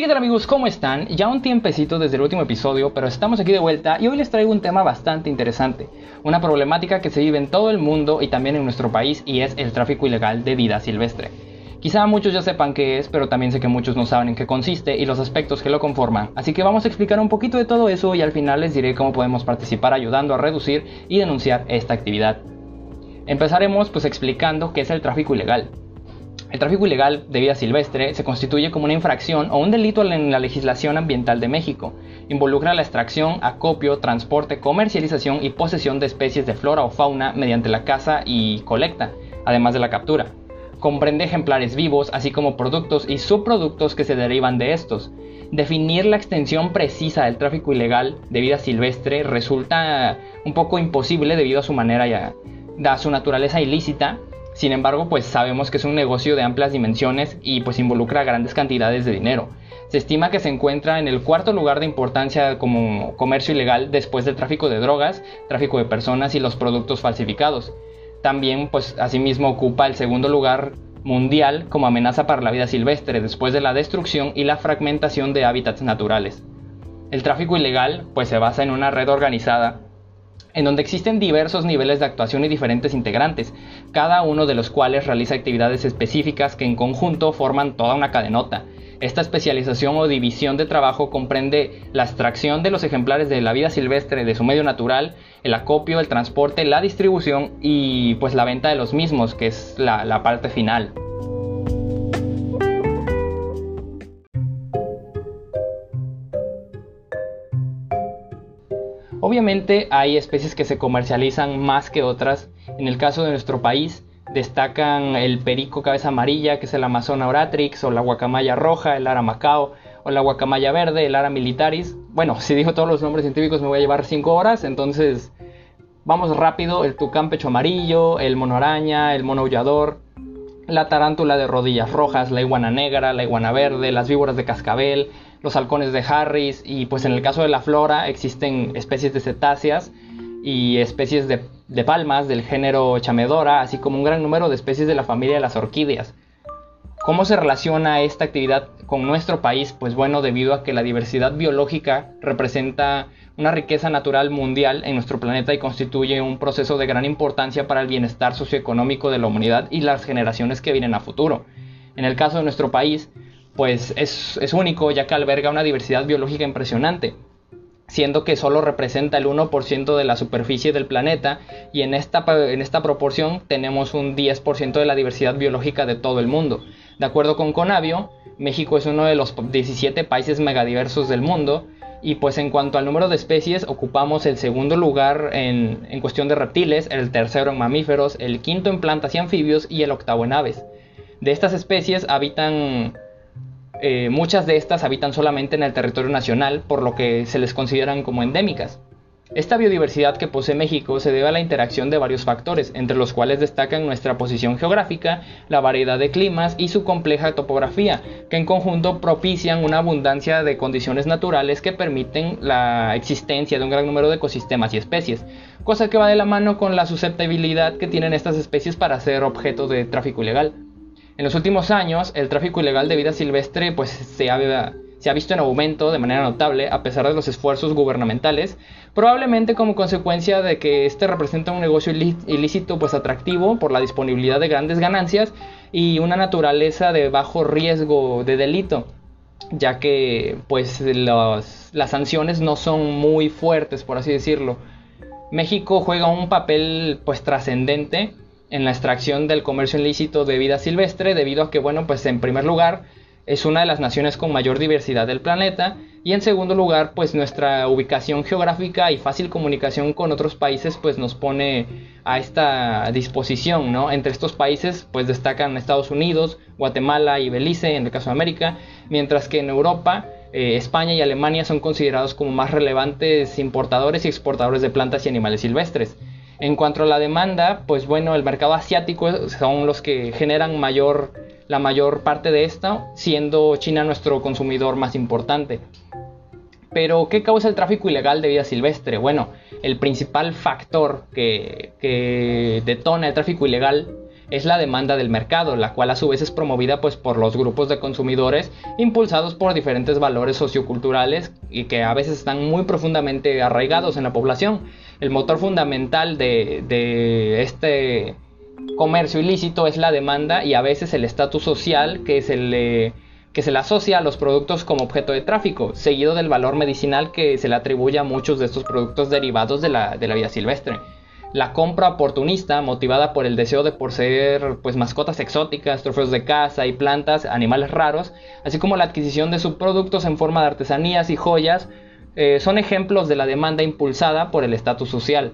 Hey, ¿qué amigos? ¿Cómo están? Ya un tiempecito desde el último episodio, pero estamos aquí de vuelta y hoy les traigo un tema bastante interesante, una problemática que se vive en todo el mundo y también en nuestro país y es el tráfico ilegal de vida silvestre. Quizá muchos ya sepan qué es, pero también sé que muchos no saben en qué consiste y los aspectos que lo conforman, así que vamos a explicar un poquito de todo eso y al final les diré cómo podemos participar ayudando a reducir y denunciar esta actividad. Empezaremos pues explicando qué es el tráfico ilegal. El tráfico ilegal de vida silvestre se constituye como una infracción o un delito en la legislación ambiental de México. Involucra la extracción, acopio, transporte, comercialización y posesión de especies de flora o fauna mediante la caza y colecta, además de la captura. Comprende ejemplares vivos, así como productos y subproductos que se derivan de estos. Definir la extensión precisa del tráfico ilegal de vida silvestre resulta un poco imposible debido a su manera y a su naturaleza ilícita sin embargo, pues sabemos que es un negocio de amplias dimensiones y pues involucra grandes cantidades de dinero. Se estima que se encuentra en el cuarto lugar de importancia como comercio ilegal después del tráfico de drogas, tráfico de personas y los productos falsificados. También, pues asimismo ocupa el segundo lugar mundial como amenaza para la vida silvestre después de la destrucción y la fragmentación de hábitats naturales. El tráfico ilegal pues se basa en una red organizada en donde existen diversos niveles de actuación y diferentes integrantes, cada uno de los cuales realiza actividades específicas que en conjunto forman toda una cadenota. Esta especialización o división de trabajo comprende la extracción de los ejemplares de la vida silvestre de su medio natural, el acopio, el transporte, la distribución y pues la venta de los mismos, que es la, la parte final. Obviamente hay especies que se comercializan más que otras. En el caso de nuestro país destacan el perico cabeza amarilla, que es el Amazona oratrix, o la guacamaya roja, el ara macao, o la guacamaya verde, el ara militaris. Bueno, si digo todos los nombres científicos me voy a llevar 5 horas, entonces vamos rápido. El tucán pecho amarillo, el mono araña, el mono aullador, la tarántula de rodillas rojas, la iguana negra, la iguana verde, las víboras de cascabel, los halcones de Harris y pues en el caso de la flora existen especies de cetáceas y especies de, de, palmas del género chamedora, así como un gran número de especies de la familia de las orquídeas. ¿Cómo se relaciona esta actividad con nuestro país? Pues bueno, debido a que la diversidad biológica representa una riqueza natural mundial en nuestro planeta y constituye un proceso de gran importancia para el bienestar socioeconómico de la humanidad y las generaciones que vienen a futuro. En el caso de nuestro país, pues es, único ya que alberga una diversidad biológica impresionante, siendo que solo representa el 1% de la superficie del planeta y en esta, en esta proporción tenemos un 10% de la diversidad biológica de todo el mundo. De acuerdo con Conavio, México es uno de los 17 países megadiversos del mundo y pues en cuanto al número de especies ocupamos el segundo lugar en, en cuestión de reptiles, el tercero en mamíferos, el quinto en plantas y anfibios y el octavo en aves. De estas especies habitan eh, muchas de estas habitan solamente en el territorio nacional, por lo que se les consideran como endémicas. Esta biodiversidad que posee México se debe a la interacción de varios factores, entre los cuales destacan nuestra posición geográfica, la variedad de climas y su compleja topografía, que en conjunto propician una abundancia de condiciones naturales que permiten la existencia de un gran número de ecosistemas y especies, cosa que va de la mano con la susceptibilidad que tienen estas especies para ser objeto de tráfico ilegal. En los últimos años, el tráfico ilegal de vida silvestre pues, se, ha, se ha visto en aumento de manera notable a pesar de los esfuerzos gubernamentales, probablemente como consecuencia de que este representa un negocio ilícito pues atractivo por la disponibilidad de grandes ganancias y una naturaleza de bajo riesgo de delito, ya que pues las sanciones no son muy fuertes, por así decirlo. México juega un papel pues trascendente en la extracción del comercio ilícito de vida silvestre debido a que, bueno, pues en primer lugar es una de las naciones con mayor diversidad del planeta y en segundo lugar, pues nuestra ubicación geográfica y fácil comunicación con otros países pues nos pone a esta disposición, ¿no? Entre estos países pues destacan Estados Unidos, Guatemala y Belice en el caso de América, mientras que en Europa eh, España y Alemania son considerados como más relevantes importadores y exportadores de plantas y animales silvestres. En cuanto a la demanda, pues bueno, el mercado asiático son los que generan mayor, la mayor parte de esto, siendo China nuestro consumidor más importante. Pero, ¿qué causa el tráfico ilegal de vida silvestre? Bueno, el principal factor que, que detona el tráfico ilegal es la demanda del mercado, la cual a su vez es promovida pues por los grupos de consumidores impulsados por diferentes valores socioculturales y que a veces están muy profundamente arraigados en la población. El motor fundamental de, este comercio ilícito es la demanda y a veces el estatus social que se le que se le asocia a los productos como objeto de tráfico, seguido del valor medicinal que se le atribuye a muchos de estos productos derivados de la, de la vida silvestre la compra oportunista motivada por el deseo de poseer pues mascotas exóticas, trofeos de caza y plantas, animales raros, así como la adquisición de subproductos en forma de artesanías y joyas, eh, son ejemplos de la demanda impulsada por el estatus social.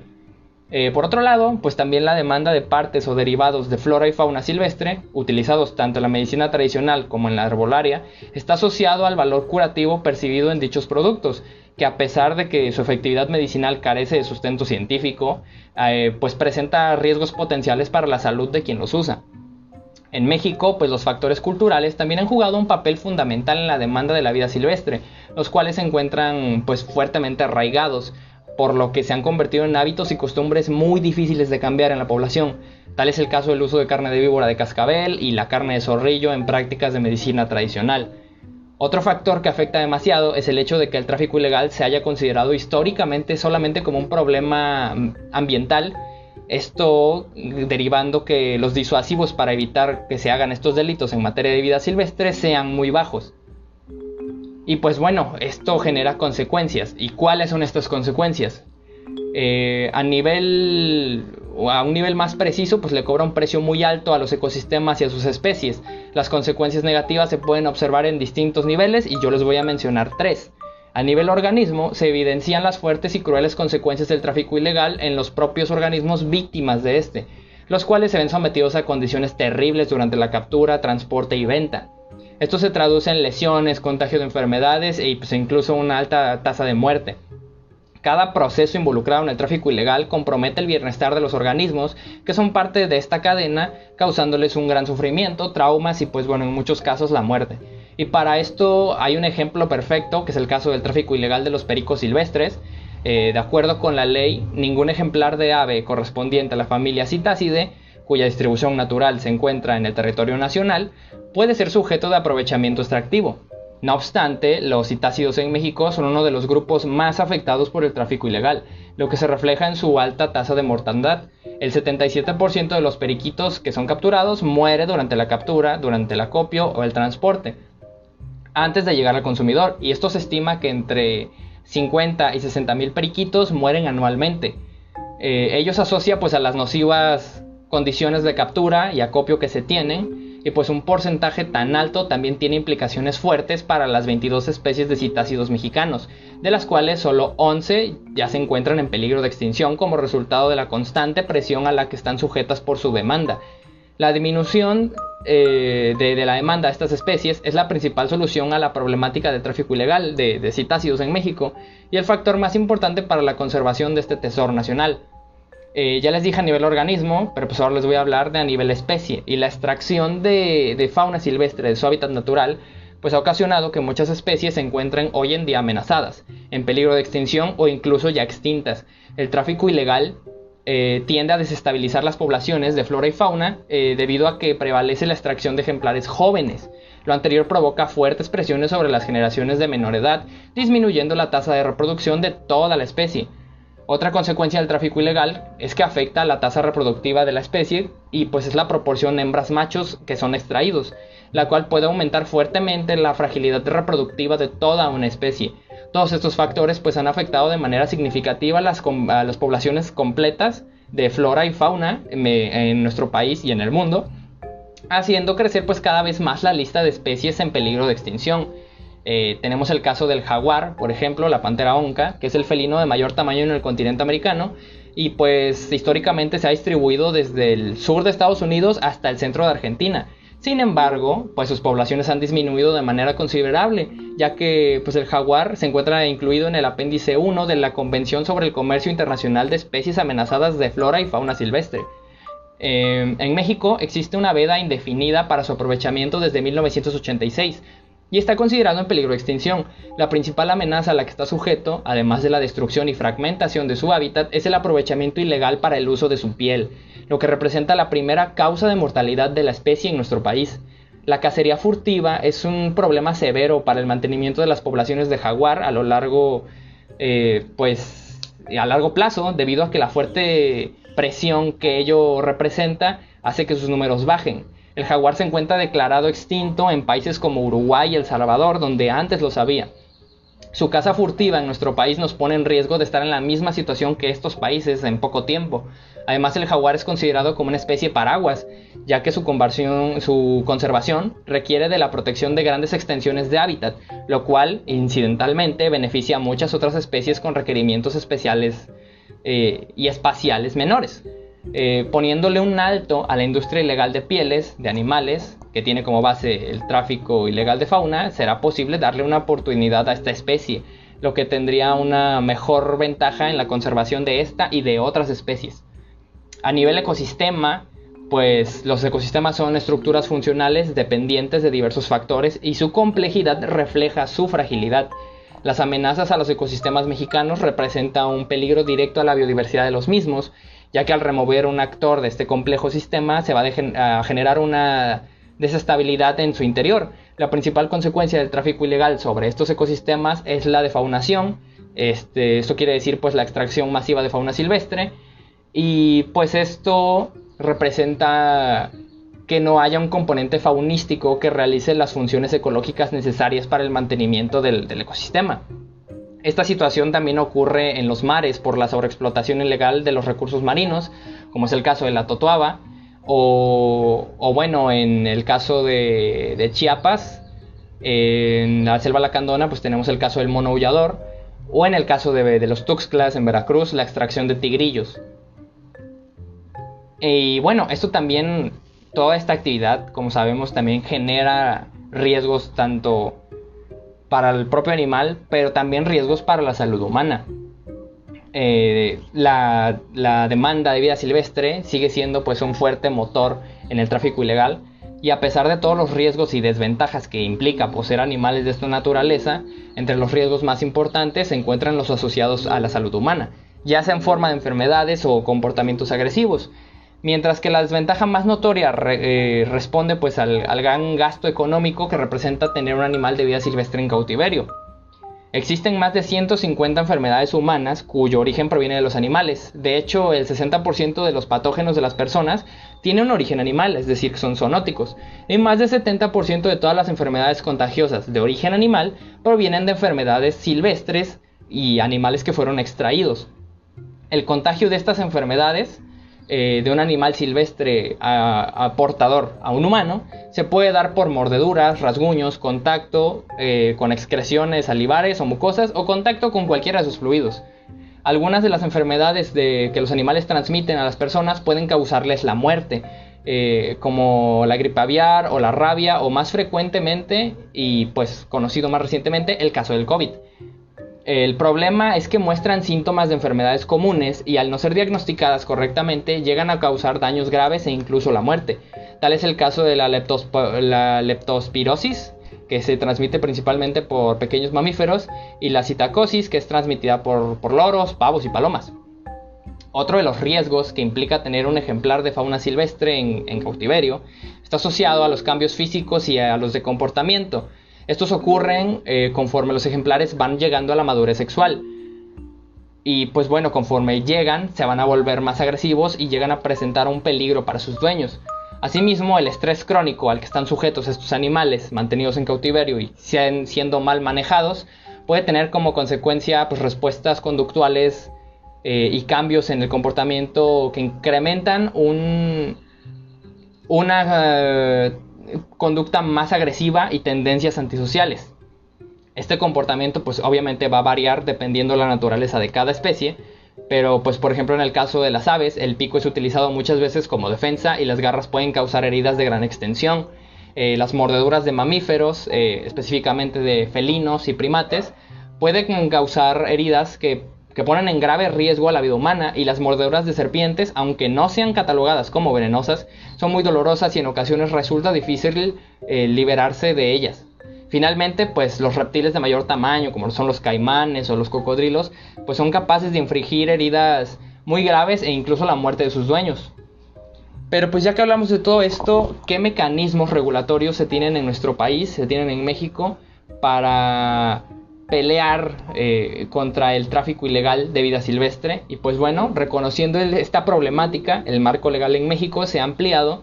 Eh, por otro lado, pues también la demanda de partes o derivados de flora y fauna silvestre, utilizados tanto en la medicina tradicional como en la herbolaria, está asociado al valor curativo percibido en dichos productos, que a pesar de que su efectividad medicinal carece de sustento científico, eh, pues presenta riesgos potenciales para la salud de quien los usa. En México, pues los factores culturales también han jugado un papel fundamental en la demanda de la vida silvestre, los cuales se encuentran pues fuertemente arraigados, por lo que se han convertido en hábitos y costumbres muy difíciles de cambiar en la población. Tal es el caso del uso de carne de víbora de cascabel y la carne de zorrillo en prácticas de medicina tradicional. Otro factor que afecta demasiado es el hecho de que el tráfico ilegal se haya considerado históricamente solamente como un problema mm, ambiental, esto derivando que los disuasivos para evitar que se hagan estos delitos en materia de vida silvestre sean muy bajos. Y pues bueno, esto genera consecuencias. ¿Y cuáles son estas consecuencias? Eh, a nivel a un nivel más preciso, pues le cobra un precio muy alto a los ecosistemas y a sus especies. Las consecuencias negativas se pueden observar en distintos niveles y yo les voy a mencionar tres. A nivel organismo, se evidencian las fuertes y crueles consecuencias del tráfico ilegal en los propios organismos víctimas de este, los cuales se ven sometidos a condiciones terribles durante la captura, transporte y venta. Esto se traduce en lesiones, contagio de enfermedades e pues, incluso una alta tasa de muerte. Cada proceso involucrado en el tráfico ilegal compromete el bienestar de los organismos que son parte de esta cadena, causándoles un gran sufrimiento, traumas y pues bueno, en muchos casos la muerte. Y para esto hay un ejemplo perfecto, que es el caso del tráfico ilegal de los pericos silvestres. Eh, de acuerdo con la ley, ningún ejemplar de ave correspondiente a la familia Citacide, cuya distribución natural se encuentra en el territorio nacional, puede ser sujeto de aprovechamiento extractivo. No obstante, los citácidos en México son uno de los grupos más afectados por el tráfico ilegal, lo que se refleja en su alta tasa de mortandad. El 77% de los periquitos que son capturados muere durante la captura, durante el acopio o el transporte, antes de llegar al consumidor, y esto se estima que entre 50 y 60 mil periquitos mueren anualmente. Eh, ellos asocia pues a las nocivas condiciones de captura y acopio que se tienen, y pues un porcentaje tan alto también tiene implicaciones fuertes para las 22 especies de citácidos mexicanos, de las cuales solo 11 ya se encuentran en peligro de extinción como resultado de la constante presión a la que están sujetas por su demanda. La disminución eh, de, la demanda de estas especies es la principal solución a la problemática del tráfico ilegal de citácidos en México y el factor más importante para la conservación de este tesoro nacional. Eh, ya les dije a nivel organismo, pero pues ahora les voy a hablar de a nivel especie. Y la extracción de, fauna silvestre de su hábitat natural, pues ha ocasionado que muchas especies se encuentren hoy en día amenazadas, en peligro de extinción o incluso ya extintas. El tráfico ilegal eh, tiende a desestabilizar las poblaciones de flora y fauna eh, debido a que prevalece la extracción de ejemplares jóvenes. Lo anterior provoca fuertes presiones sobre las generaciones de menor edad, disminuyendo la tasa de reproducción de toda la especie. Otra consecuencia del tráfico ilegal es que afecta la tasa reproductiva de la especie y pues es la proporción hembras machos que son extraídos, la cual puede aumentar fuertemente la fragilidad reproductiva de toda una especie. Todos estos factores pues han afectado de manera significativa a las, poblaciones completas de flora y fauna en nuestro país y en el mundo, haciendo crecer pues cada vez más la lista de especies en peligro de extinción. Eh, tenemos el caso del jaguar, por ejemplo, la pantera onca, que es el felino de mayor tamaño en el continente americano y pues históricamente se ha distribuido desde el sur de Estados Unidos hasta el centro de Argentina. Sin embargo, pues sus poblaciones han disminuido de manera considerable, ya que pues el jaguar se encuentra incluido en el apéndice 1 de la Convención sobre el Comercio Internacional de Especies Amenazadas de Flora y Fauna Silvestre. Eh, en México existe una veda indefinida para su aprovechamiento desde 1986, y está considerado en peligro de extinción. La principal amenaza a la que está sujeto, además de la destrucción y fragmentación de su hábitat, es el aprovechamiento ilegal para el uso de su piel, lo que representa la primera causa de mortalidad de la especie en nuestro país. La cacería furtiva es un problema severo para el mantenimiento de las poblaciones de jaguar a lo largo, eh, pues, a largo plazo, debido a que la fuerte presión que ello representa hace que sus números bajen. El jaguar se encuentra declarado extinto en países como Uruguay y El Salvador, donde antes lo sabía. Su caza furtiva en nuestro país nos pone en riesgo de estar en la misma situación que estos países en poco tiempo. Además, el jaguar es considerado como una especie paraguas, ya que su, conservación requiere de la protección de grandes extensiones de hábitat, lo cual, incidentalmente, beneficia a muchas otras especies con requerimientos especiales eh, y espaciales menores. Eh, poniéndole un alto a la industria ilegal de pieles de animales, que tiene como base el tráfico ilegal de fauna, será posible darle una oportunidad a esta especie, lo que tendría una mejor ventaja en la conservación de esta y de otras especies. A nivel ecosistema, pues los ecosistemas son estructuras funcionales dependientes de diversos factores y su complejidad refleja su fragilidad. Las amenazas a los ecosistemas mexicanos representan un peligro directo a la biodiversidad de los mismos ya que al remover un actor de este complejo sistema se va a, generar una desestabilidad en su interior. La principal consecuencia del tráfico ilegal sobre estos ecosistemas es la defaunación. Este, esto quiere decir pues la extracción masiva de fauna silvestre y pues esto representa que no haya un componente faunístico que realice las funciones ecológicas necesarias para el mantenimiento del ecosistema. Esta situación también ocurre en los mares por la sobreexplotación ilegal de los recursos marinos, como es el caso de la Totoaba, o, bueno, en el caso de, Chiapas, en la selva lacandona, pues tenemos el caso del mono aullador, o en el caso de, de los Tuxtlas en Veracruz, la extracción de tigrillos. Y bueno, esto también, toda esta actividad, como sabemos, también genera riesgos tanto para el propio animal, pero también riesgos para la salud humana. Eh, la, demanda de vida silvestre sigue siendo pues un fuerte motor en el tráfico ilegal y a pesar de todos los riesgos y desventajas que implica poseer animales de esta naturaleza, entre los riesgos más importantes se encuentran los asociados a la salud humana, ya sea en forma de enfermedades o comportamientos agresivos, mientras que la desventaja más notoria eh, responde pues al, gran gasto económico que representa tener un animal de vida silvestre en cautiverio. Existen más de 150 enfermedades humanas cuyo origen proviene de los animales. De hecho, el 60% de los patógenos de las personas tiene un origen animal, es decir, son zoonóticos. Y más del 70% de todas las enfermedades contagiosas de origen animal provienen de enfermedades silvestres y animales que fueron extraídos. El contagio de estas enfermedades eh, de un animal silvestre a, portador a un humano se puede dar por mordeduras, rasguños, contacto eh, con excreciones salivares o mucosas o contacto con cualquiera de sus fluidos. Algunas de las enfermedades que los animales transmiten a las personas pueden causarles la muerte, eh, como la gripe aviar o la rabia o más frecuentemente y pues conocido más recientemente el caso del COVID. El problema es que muestran síntomas de enfermedades comunes y al no ser diagnosticadas correctamente llegan a causar daños graves e incluso la muerte. Tal es el caso de la, leptospirosis, que se transmite principalmente por pequeños mamíferos, y la citacosis, que es transmitida por, loros, pavos y palomas. Otro de los riesgos que implica tener un ejemplar de fauna silvestre en cautiverio está asociado a los cambios físicos y a los de comportamiento, estos ocurren eh, conforme los ejemplares van llegando a la madurez sexual. Y pues bueno, conforme llegan, se van a volver más agresivos y llegan a presentar un peligro para sus dueños. Asimismo, el estrés crónico al que están sujetos estos animales mantenidos en cautiverio y siendo mal manejados puede tener como consecuencia pues, respuestas conductuales eh, y cambios en el comportamiento que incrementan un, una eh, conducta más agresiva y tendencias antisociales. Este comportamiento pues obviamente va a variar dependiendo de la naturaleza de cada especie, pero pues por ejemplo en el caso de las aves el pico es utilizado muchas veces como defensa y las garras pueden causar heridas de gran extensión. Eh, las mordeduras de mamíferos, eh, específicamente de felinos y primates, pueden causar heridas que que ponen en grave riesgo a la vida humana y las mordeduras de serpientes, aunque no sean catalogadas como venenosas, son muy dolorosas y en ocasiones resulta difícil eh, liberarse de ellas. Finalmente, pues los reptiles de mayor tamaño, como son los caimanes o los cocodrilos, pues son capaces de infligir heridas muy graves e incluso la muerte de sus dueños. Pero pues ya que hablamos de todo esto, ¿qué mecanismos regulatorios se tienen en nuestro país, se tienen en México para pelear eh, contra el tráfico ilegal de vida silvestre? Y pues bueno, reconociendo esta problemática, el marco legal en México se ha ampliado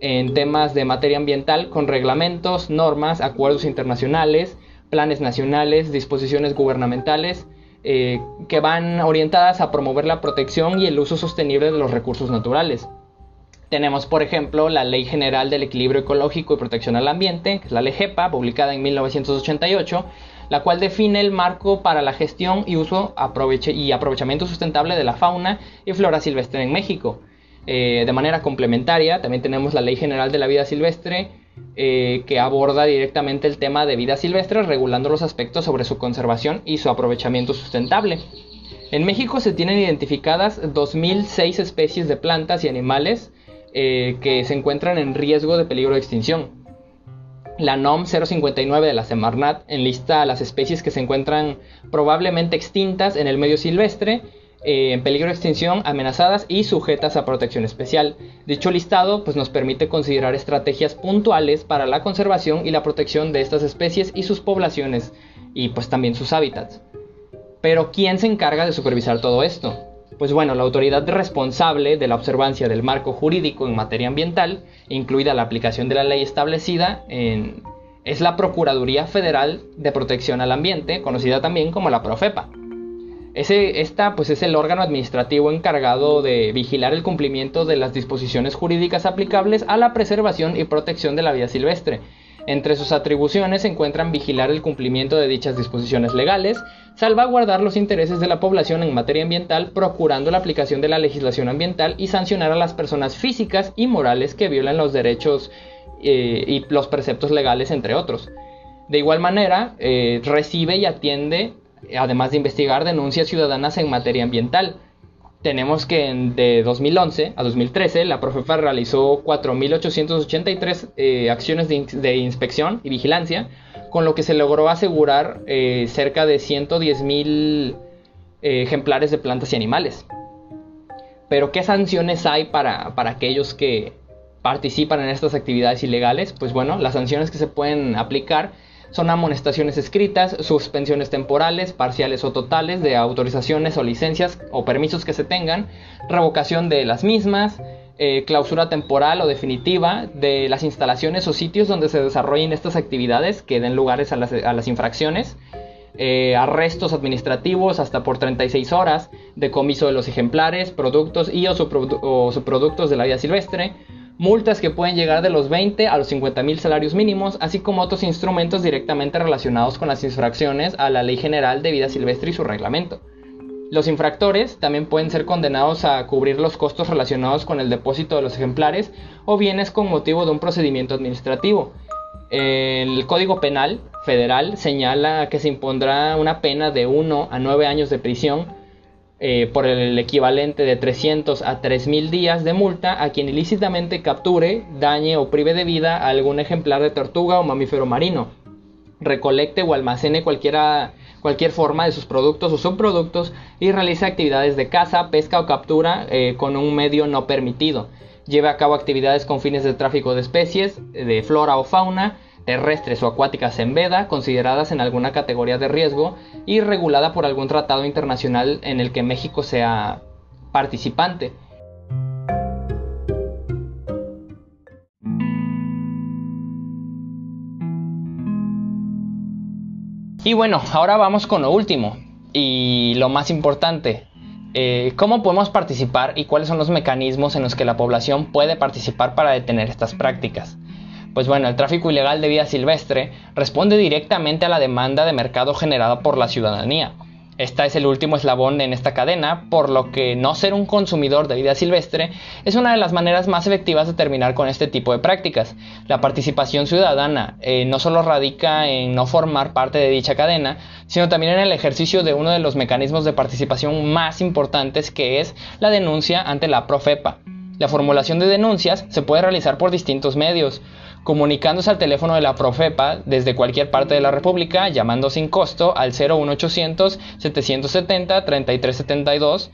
en temas de materia ambiental con reglamentos, normas, acuerdos internacionales, planes nacionales, disposiciones gubernamentales eh, que van orientadas a promover la protección y el uso sostenible de los recursos naturales. Tenemos, por ejemplo, la Ley General del Equilibrio Ecológico y Protección al Ambiente, que es la Ley GEPA, publicada en 1988, la cual define el marco para la gestión y uso y aprovechamiento sustentable de la fauna y flora silvestre en México. Eh, de manera complementaria, también tenemos la Ley General de la Vida Silvestre, eh, que aborda directamente el tema de vida silvestre, regulando los aspectos sobre su conservación y su aprovechamiento sustentable. En México se tienen identificadas 2.006 especies de plantas y animales eh, que se encuentran en riesgo de peligro de extinción. La NOM 059 de la Semarnat enlista las especies que se encuentran probablemente extintas en el medio silvestre eh, en peligro de extinción, amenazadas y sujetas a protección especial. Dicho listado pues, nos permite considerar estrategias puntuales para la conservación y la protección de estas especies y sus poblaciones y pues también sus hábitats. Pero ¿quién se encarga de supervisar todo esto? Pues bueno, la autoridad responsable de la observancia del marco jurídico en materia ambiental, incluida la aplicación de la ley establecida, es la Procuraduría Federal de Protección al Ambiente, conocida también como la Profepa. Ese, esta pues es el órgano administrativo encargado de vigilar el cumplimiento de las disposiciones jurídicas aplicables a la preservación y protección de la vida silvestre. Entre sus atribuciones se encuentran vigilar el cumplimiento de dichas disposiciones legales, salvaguardar los intereses de la población en materia ambiental, procurando la aplicación de la legislación ambiental y sancionar a las personas físicas y morales que violan los derechos eh, y los preceptos legales, entre otros. De igual manera, eh, recibe y atiende además de investigar denuncias ciudadanas en materia ambiental. Tenemos que de 2011 a 2013 la Profepa realizó 4.883 eh, acciones de, inspección y vigilancia, con lo que se logró asegurar eh, cerca de 110.000 eh, ejemplares de plantas y animales. Pero ¿qué sanciones hay para, para aquellos que participan en estas actividades ilegales? Pues bueno, las sanciones que se pueden aplicar son amonestaciones escritas, suspensiones temporales, parciales o totales de autorizaciones o licencias o permisos que se tengan, revocación de las mismas, eh, clausura temporal o definitiva de las instalaciones o sitios donde se desarrollen estas actividades que den lugares a las, infracciones, eh, arrestos administrativos hasta por 36 horas, decomiso de los ejemplares, productos y o, o subproductos de la vida silvestre, multas que pueden llegar de los 20 a los 50 mil salarios mínimos, así como otros instrumentos directamente relacionados con las infracciones a la Ley General de Vida Silvestre y su reglamento. Los infractores también pueden ser condenados a cubrir los costos relacionados con el depósito de los ejemplares o bienes con motivo de un procedimiento administrativo. El Código Penal Federal señala que se impondrá una pena de 1 a 9 años de prisión eh, por el equivalente de 300 a 3.000 días de multa a quien ilícitamente capture, dañe o prive de vida a algún ejemplar de tortuga o mamífero marino, recolecte o almacene cualquiera, cualquier forma de sus productos o subproductos y realice actividades de caza, pesca o captura eh, con un medio no permitido. Lleve a cabo actividades con fines de tráfico de especies, de flora o fauna, terrestres o acuáticas en veda, consideradas en alguna categoría de riesgo y regulada por algún tratado internacional en el que México sea participante. Y bueno, ahora vamos con lo último y lo más importante. Eh, ¿Cómo podemos participar y cuáles son los mecanismos en los que la población puede participar para detener estas prácticas? Pues bueno, el tráfico ilegal de vida silvestre responde directamente a la demanda de mercado generada por la ciudadanía. Esta es el último eslabón en esta cadena, por lo que no ser un consumidor de vida silvestre es una de las maneras más efectivas de terminar con este tipo de prácticas. La participación ciudadana eh, no solo radica en no formar parte de dicha cadena, sino también en el ejercicio de uno de los mecanismos de participación más importantes que es la denuncia ante la Profepa. La formulación de denuncias se puede realizar por distintos medios, comunicándose al teléfono de la Profepa desde cualquier parte de la República, llamando sin costo al 01800 770 3372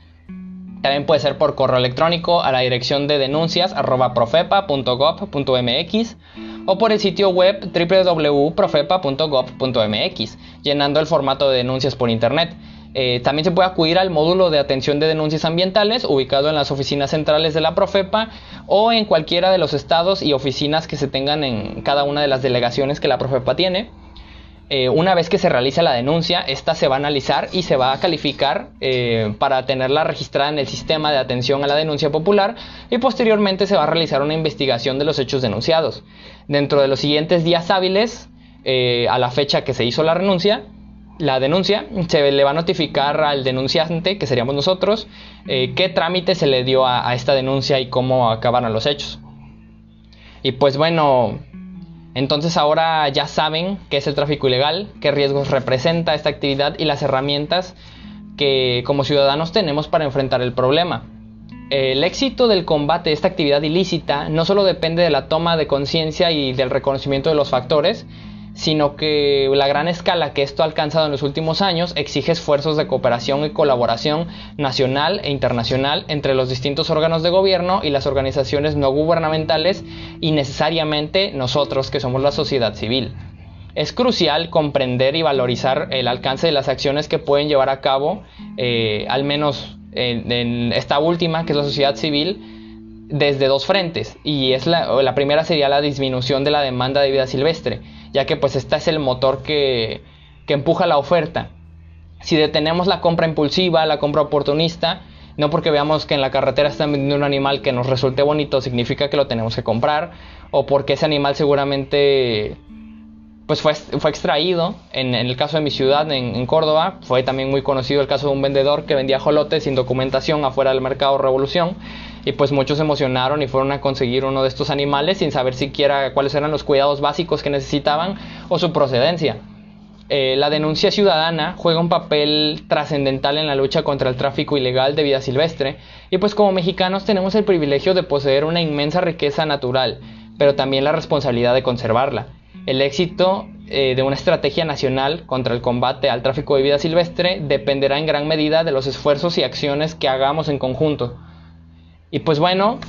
también puede ser por correo electrónico a la dirección de denuncias profepa.gov.mx o por el sitio web www.profepa.gov.mx, llenando el formato de denuncias por internet. Eh, también se puede acudir al módulo de atención de denuncias ambientales ubicado en las oficinas centrales de la Profepa o en cualquiera de los estados y oficinas que se tengan en cada una de las delegaciones que la Profepa tiene. Eh, una vez que se realiza la denuncia, esta se va a analizar y se va a calificar eh, para tenerla registrada en el sistema de atención a la denuncia popular y posteriormente se va a realizar una investigación de los hechos denunciados. Dentro de los siguientes días hábiles, a la fecha que se hizo la renuncia, la denuncia, se le va a notificar al denunciante, que seríamos nosotros, qué trámite se le dio a, a esta denuncia y cómo acabaron los hechos. Y pues bueno, entonces ahora ya saben qué es el tráfico ilegal, qué riesgos representa esta actividad y las herramientas que como ciudadanos tenemos para enfrentar el problema. El éxito del combate de esta actividad ilícita no solo depende de la toma de conciencia y del reconocimiento de los factores, sino que la gran escala que esto ha alcanzado en los últimos años exige esfuerzos de cooperación y colaboración nacional e internacional entre los distintos órganos de gobierno y las organizaciones no gubernamentales y necesariamente nosotros que somos la sociedad civil. Es crucial comprender y valorizar el alcance de las acciones que pueden llevar a cabo, eh, al menos en, esta última, que es la sociedad civil, desde dos frentes. Y es la primera sería la disminución de la demanda de vida silvestre ya que pues este es el motor que, empuja la oferta. Si detenemos la compra impulsiva, la compra oportunista, no porque veamos que en la carretera están vendiendo un animal que nos resulte bonito, significa que lo tenemos que comprar, o porque ese animal seguramente pues fue, fue extraído. En, el caso de mi ciudad, en, en, Córdoba, fue también muy conocido el caso de un vendedor que vendía jolotes sin documentación afuera del mercado Revolución y pues muchos se emocionaron y fueron a conseguir uno de estos animales sin saber siquiera cuáles eran los cuidados básicos que necesitaban o su procedencia. Eh, la denuncia ciudadana juega un papel trascendental en la lucha contra el tráfico ilegal de vida silvestre y pues como mexicanos tenemos el privilegio de poseer una inmensa riqueza natural, pero también la responsabilidad de conservarla. El éxito eh, de una estrategia nacional contra el combate al tráfico de vida silvestre dependerá en gran medida de los esfuerzos y acciones que hagamos en conjunto. Y pues bueno,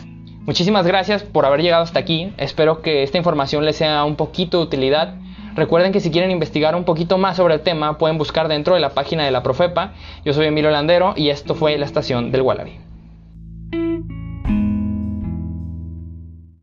muchísimas gracias por haber llegado hasta aquí. Espero que esta información les sea un poquito de utilidad. Recuerden que si quieren investigar un poquito más sobre el tema, pueden buscar dentro de la página de la Profepa. Yo soy Emilio Landero y esto fue la estación del Wallaby.